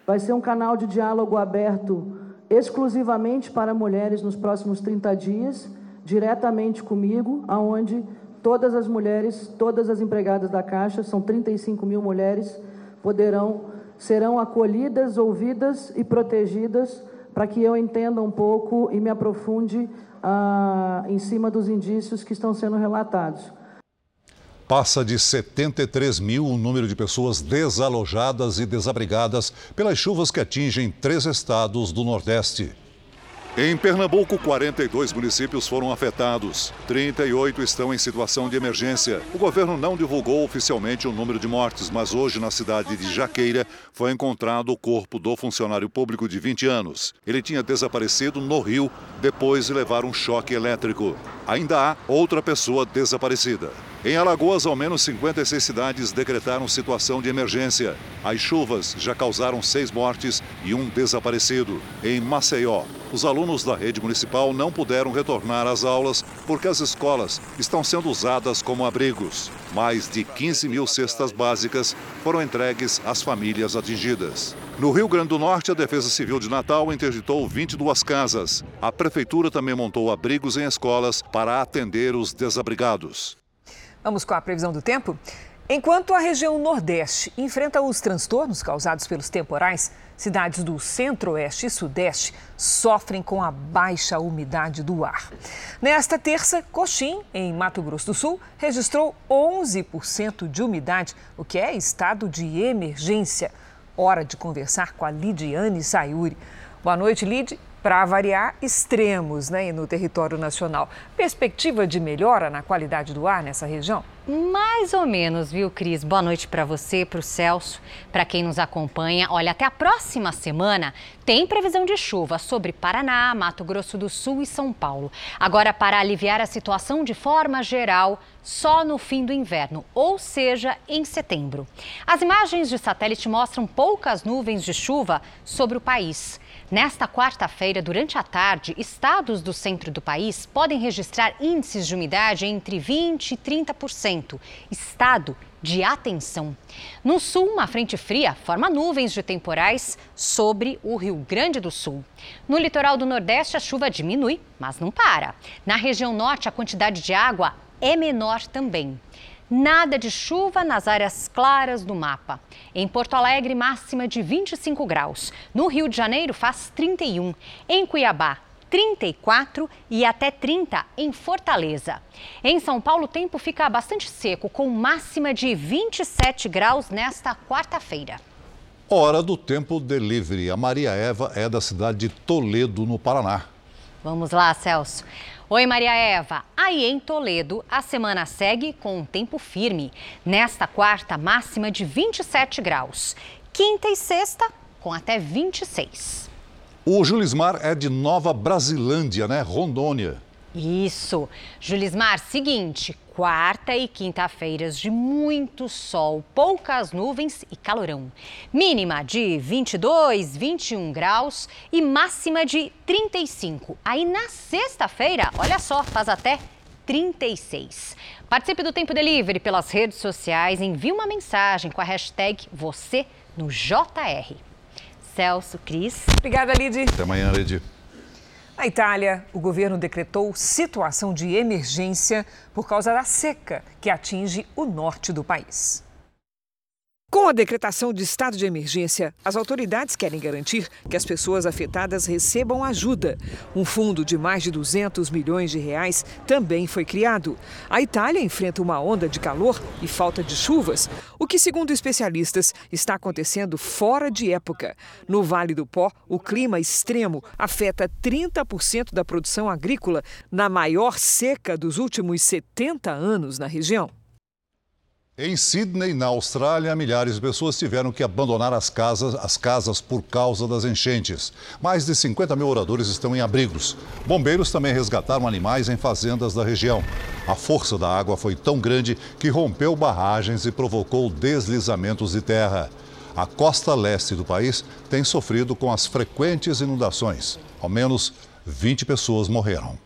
Vai ser um canal de diálogo aberto exclusivamente para mulheres nos próximos 30 dias, diretamente comigo, aonde todas as mulheres, todas as empregadas da Caixa, são 35 mil mulheres, poderão, serão acolhidas, ouvidas e protegidas para que eu entenda um pouco e me aprofunde ah, em cima dos indícios que estão sendo relatados. Passa de 73 mil o número de pessoas desalojadas e desabrigadas pelas chuvas que atingem três estados do Nordeste. Em Pernambuco, 42 municípios foram afetados. 38 estão em situação de emergência. O governo não divulgou oficialmente o número de mortes, mas hoje, na cidade de Jaqueira, foi encontrado o corpo do funcionário público de 20 anos. Ele tinha desaparecido no Rio depois de levar um choque elétrico. Ainda há outra pessoa desaparecida. Em Alagoas, ao menos 56 cidades decretaram situação de emergência. As chuvas já causaram seis mortes e um desaparecido. Em Maceió, os alunos da rede municipal não puderam retornar às aulas porque as escolas estão sendo usadas como abrigos. Mais de 15 mil cestas básicas foram entregues às famílias atingidas. No Rio Grande do Norte, a Defesa Civil de Natal interditou 22 casas. A Prefeitura também montou abrigos em escolas para atender os desabrigados. Vamos com a previsão do tempo? Enquanto a região Nordeste enfrenta os transtornos causados pelos temporais, cidades do Centro-Oeste e Sudeste sofrem com a baixa umidade do ar. Nesta terça, Coxim, em Mato Grosso do Sul, registrou 11% de umidade, o que é estado de emergência. Hora de conversar com a Lidiane Sayuri. Boa noite, Lid para variar extremos né, no território nacional. Perspectiva de melhora na qualidade do ar nessa região? Mais ou menos, viu, Cris? Boa noite para você, para o Celso, para quem nos acompanha. Olha, até a próxima semana tem previsão de chuva sobre Paraná, Mato Grosso do Sul e São Paulo. Agora, para aliviar a situação de forma geral, só no fim do inverno, ou seja, em setembro. As imagens de satélite mostram poucas nuvens de chuva sobre o país. Nesta quarta-feira, durante a tarde, estados do centro do país podem registrar índices de umidade entre 20% e 30%. Estado de atenção. No sul, uma frente fria forma nuvens de temporais sobre o Rio Grande do Sul. No litoral do Nordeste, a chuva diminui, mas não para. Na região norte, a quantidade de água é menor também. Nada de chuva nas áreas claras do mapa. Em Porto Alegre, máxima de 25 graus. No Rio de Janeiro, faz 31. Em Cuiabá, 34 e até 30 em Fortaleza. Em São Paulo, o tempo fica bastante seco, com máxima de 27 graus nesta quarta-feira. Hora do tempo delivery. A Maria Eva é da cidade de Toledo, no Paraná. Vamos lá, Celso. Oi, Maria Eva. Aí em Toledo, a semana segue com um tempo firme. Nesta quarta, máxima de 27 graus. Quinta e sexta, com até 26. O Julismar é de Nova Brasilândia, né? Rondônia. Isso. Julismar, seguinte, quarta e quinta-feiras de muito sol, poucas nuvens e calorão. Mínima de 22, 21 graus e máxima de 35. Aí na sexta-feira, olha só, faz até 36. Participe do Tempo Delivery pelas redes sociais, envie uma mensagem com a hashtag você no JR. Celso, Cris. Obrigada, Lid. Até amanhã, Lid. Na Itália, o governo decretou situação de emergência por causa da seca que atinge o norte do país. Com a decretação de estado de emergência, as autoridades querem garantir que as pessoas afetadas recebam ajuda. Um fundo de mais de 200 milhões de reais também foi criado. A Itália enfrenta uma onda de calor e falta de chuvas, o que, segundo especialistas, está acontecendo fora de época. No Vale do Pó, o clima extremo afeta 30% da produção agrícola, na maior seca dos últimos 70 anos na região. Em Sydney, na Austrália, milhares de pessoas tiveram que abandonar as casas, as casas por causa das enchentes. Mais de 50 mil moradores estão em abrigos. Bombeiros também resgataram animais em fazendas da região. A força da água foi tão grande que rompeu barragens e provocou deslizamentos de terra. A costa leste do país tem sofrido com as frequentes inundações. Ao menos 20 pessoas morreram.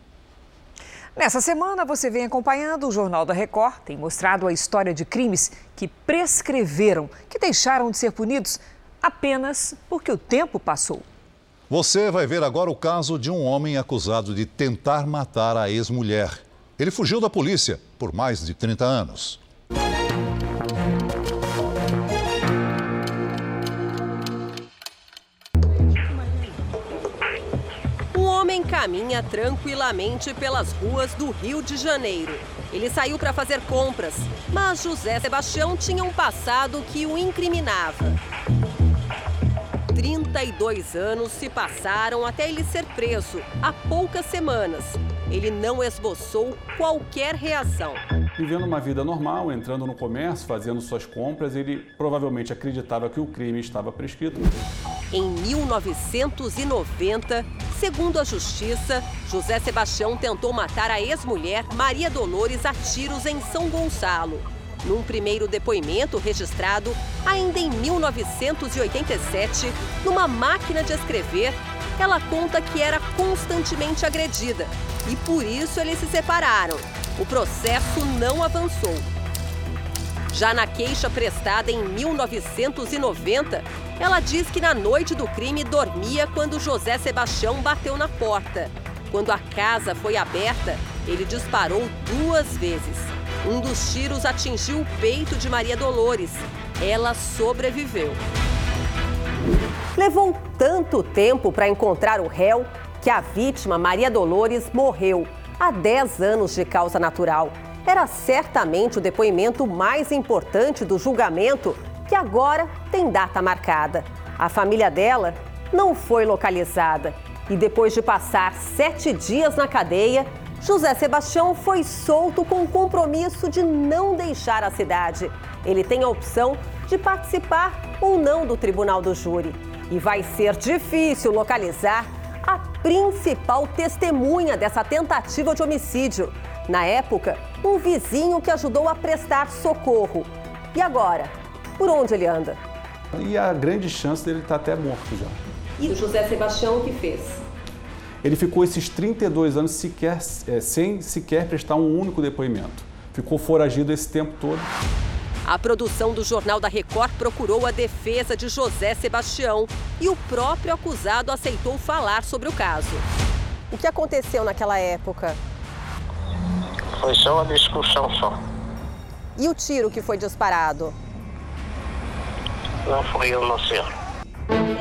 Nessa semana, você vem acompanhando o Jornal da Record. Tem mostrado a história de crimes que prescreveram, que deixaram de ser punidos apenas porque o tempo passou. Você vai ver agora o caso de um homem acusado de tentar matar a ex-mulher. Ele fugiu da polícia por mais de 30 anos. Caminha tranquilamente pelas ruas do Rio de Janeiro. Ele saiu para fazer compras, mas José Sebastião tinha um passado que o incriminava. 32 anos se passaram até ele ser preso, há poucas semanas. Ele não esboçou qualquer reação. Vivendo uma vida normal, entrando no comércio, fazendo suas compras, ele provavelmente acreditava que o crime estava prescrito. Em 1990, segundo a Justiça, José Sebastião tentou matar a ex-mulher Maria Dolores a tiros em São Gonçalo. Num primeiro depoimento registrado ainda em 1987, numa máquina de escrever, ela conta que era constantemente agredida e por isso eles se separaram. O processo não avançou. Já na queixa prestada em 1990, ela diz que na noite do crime dormia quando José Sebastião bateu na porta. Quando a casa foi aberta, ele disparou duas vezes. Um dos tiros atingiu o peito de Maria Dolores. Ela sobreviveu. Levou tanto tempo para encontrar o réu que a vítima, Maria Dolores, morreu há 10 anos de causa natural. Era certamente o depoimento mais importante do julgamento, que agora tem data marcada. A família dela não foi localizada e depois de passar sete dias na cadeia, José Sebastião foi solto com o compromisso de não deixar a cidade. Ele tem a opção de participar ou não do tribunal do júri. E vai ser difícil localizar a principal testemunha dessa tentativa de homicídio. Na época, um vizinho que ajudou a prestar socorro. E agora? Por onde ele anda? E a grande chance dele estar até morto já. E o José Sebastião o que fez? Ele ficou esses 32 anos sequer, é, sem sequer prestar um único depoimento. Ficou foragido esse tempo todo. A produção do Jornal da Record procurou a defesa de José Sebastião e o próprio acusado aceitou falar sobre o caso. O que aconteceu naquela época? Foi só uma discussão só. E o tiro que foi disparado? Não foi eu, não sei.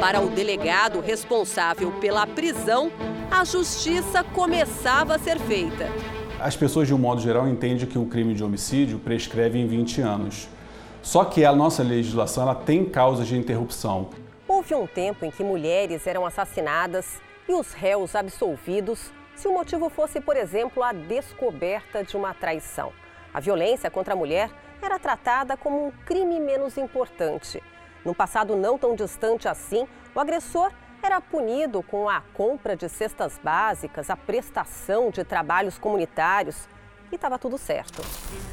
Para o delegado responsável pela prisão, a justiça começava a ser feita. As pessoas, de um modo geral, entendem que o crime de homicídio prescreve em 20 anos. Só que a nossa legislação ela tem causas de interrupção. Houve um tempo em que mulheres eram assassinadas e os réus absolvidos se o motivo fosse, por exemplo, a descoberta de uma traição. A violência contra a mulher era tratada como um crime menos importante. No passado não tão distante assim, o agressor era punido com a compra de cestas básicas, a prestação de trabalhos comunitários e estava tudo certo.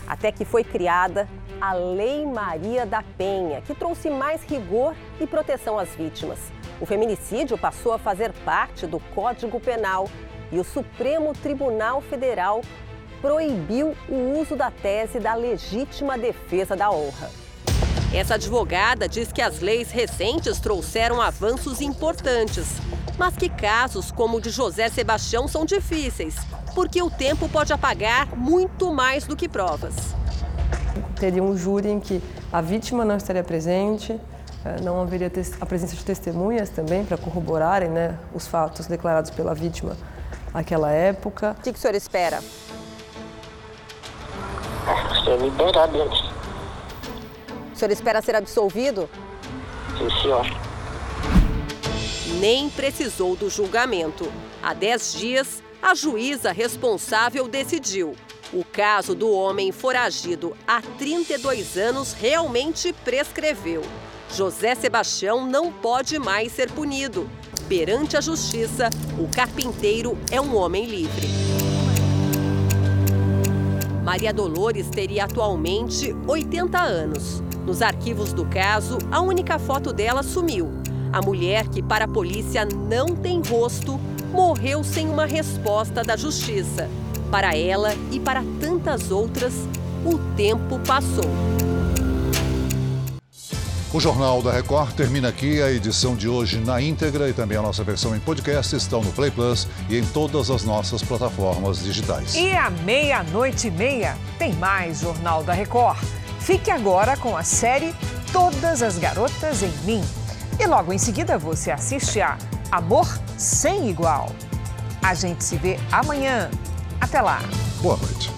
Até que foi criada a Lei Maria da Penha, que trouxe mais rigor e proteção às vítimas. O feminicídio passou a fazer parte do Código Penal e o Supremo Tribunal Federal proibiu o uso da tese da legítima defesa da honra. Essa advogada diz que as leis recentes trouxeram avanços importantes, mas que casos como o de José Sebastião são difíceis, porque o tempo pode apagar muito mais do que provas. Teria um júri em que a vítima não estaria presente, eh, não haveria a presença de testemunhas também para corroborarem né, os fatos declarados pela vítima naquela época. O que, que o senhor espera? Ser liberado. O senhor espera ser absolvido? Sim, senhor. Nem precisou do julgamento. Há dez dias, a juíza responsável decidiu. O caso do homem foragido há 32 anos realmente prescreveu. José Sebastião não pode mais ser punido. Perante a justiça, o carpinteiro é um homem livre. Maria Dolores teria atualmente 80 anos. Nos arquivos do caso, a única foto dela sumiu. A mulher, que para a polícia não tem rosto, morreu sem uma resposta da justiça. Para ela e para tantas outras, o tempo passou. O Jornal da Record termina aqui. A edição de hoje na íntegra e também a nossa versão em podcast estão no Play Plus e em todas as nossas plataformas digitais. E à meia-noite e meia tem mais Jornal da Record. Fique agora com a série Todas as Garotas em Mim. E logo em seguida você assiste a Amor Sem Igual. A gente se vê amanhã. Até lá. Boa noite.